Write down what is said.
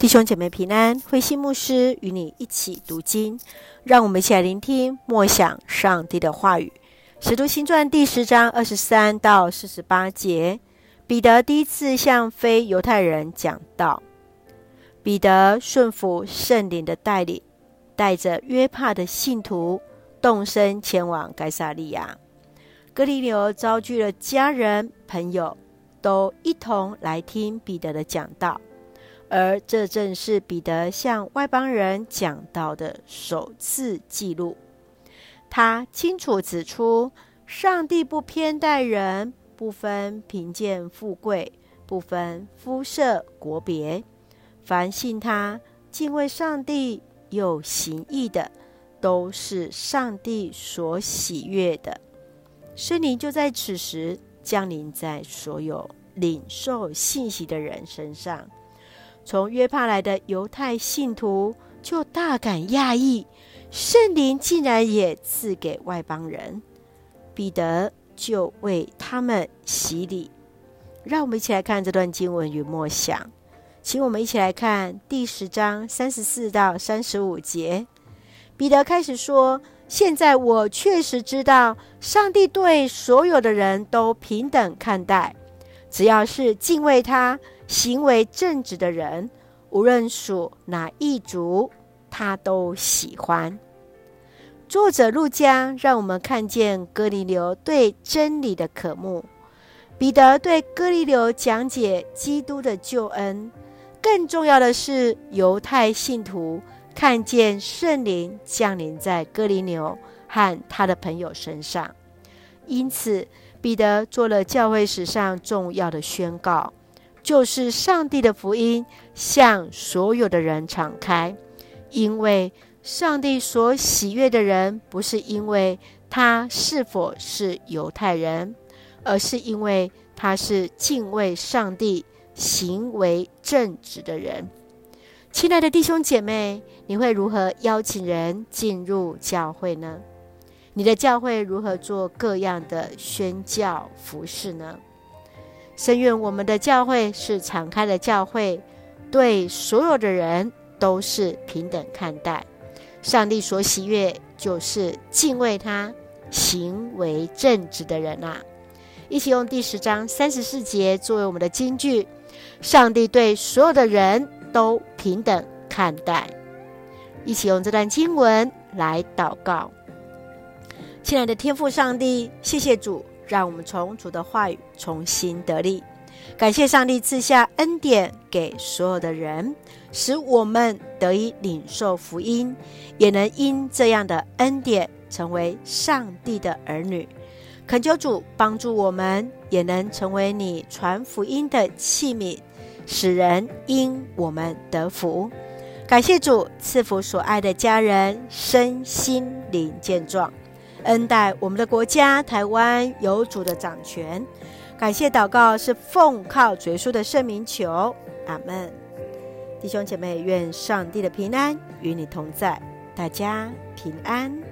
弟兄姐妹平安，慧馨牧师与你一起读经，让我们一起来聆听默想上帝的话语。使徒行传第十章二十三到四十八节，彼得第一次向非犹太人讲道。彼得顺服圣灵的带领，带着约帕的信徒，动身前往该撒利亚。哥尼流召聚了家人朋友，都一同来听彼得的讲道。而这正是彼得向外邦人讲到的首次记录。他清楚指出，上帝不偏待人，不分贫贱富贵，不分肤色国别。凡信他、敬畏上帝又行义的，都是上帝所喜悦的。圣灵就在此时降临在所有领受信息的人身上。从约帕来的犹太信徒就大感讶异，圣灵竟然也赐给外邦人。彼得就为他们洗礼。让我们一起来看这段经文与默想，请我们一起来看第十章三十四到三十五节。彼得开始说：“现在我确实知道，上帝对所有的人都平等看待，只要是敬畏他。”行为正直的人，无论属哪一族，他都喜欢。作者路加让我们看见哥尼流对真理的渴慕，彼得对哥尼流讲解基督的救恩。更重要的是，犹太信徒看见圣灵降临在哥尼流和他的朋友身上，因此彼得做了教会史上重要的宣告。就是上帝的福音向所有的人敞开，因为上帝所喜悦的人，不是因为他是否是犹太人，而是因为他是敬畏上帝、行为正直的人。亲爱的弟兄姐妹，你会如何邀请人进入教会呢？你的教会如何做各样的宣教服事呢？深愿我们的教会是敞开的教会，对所有的人都是平等看待。上帝所喜悦就是敬畏他、行为正直的人啊！一起用第十章三十四节作为我们的金句：上帝对所有的人都平等看待。一起用这段经文来祷告。亲爱的天父上帝，谢谢主。让我们从主的话语重新得力，感谢上帝赐下恩典给所有的人，使我们得以领受福音，也能因这样的恩典成为上帝的儿女。恳求主帮助我们，也能成为你传福音的器皿，使人因我们得福。感谢主赐福所爱的家人身心灵健壮。恩待我们的国家台湾有主的掌权，感谢祷告是奉靠主耶稣的圣名求，阿门。弟兄姐妹，愿上帝的平安与你同在，大家平安。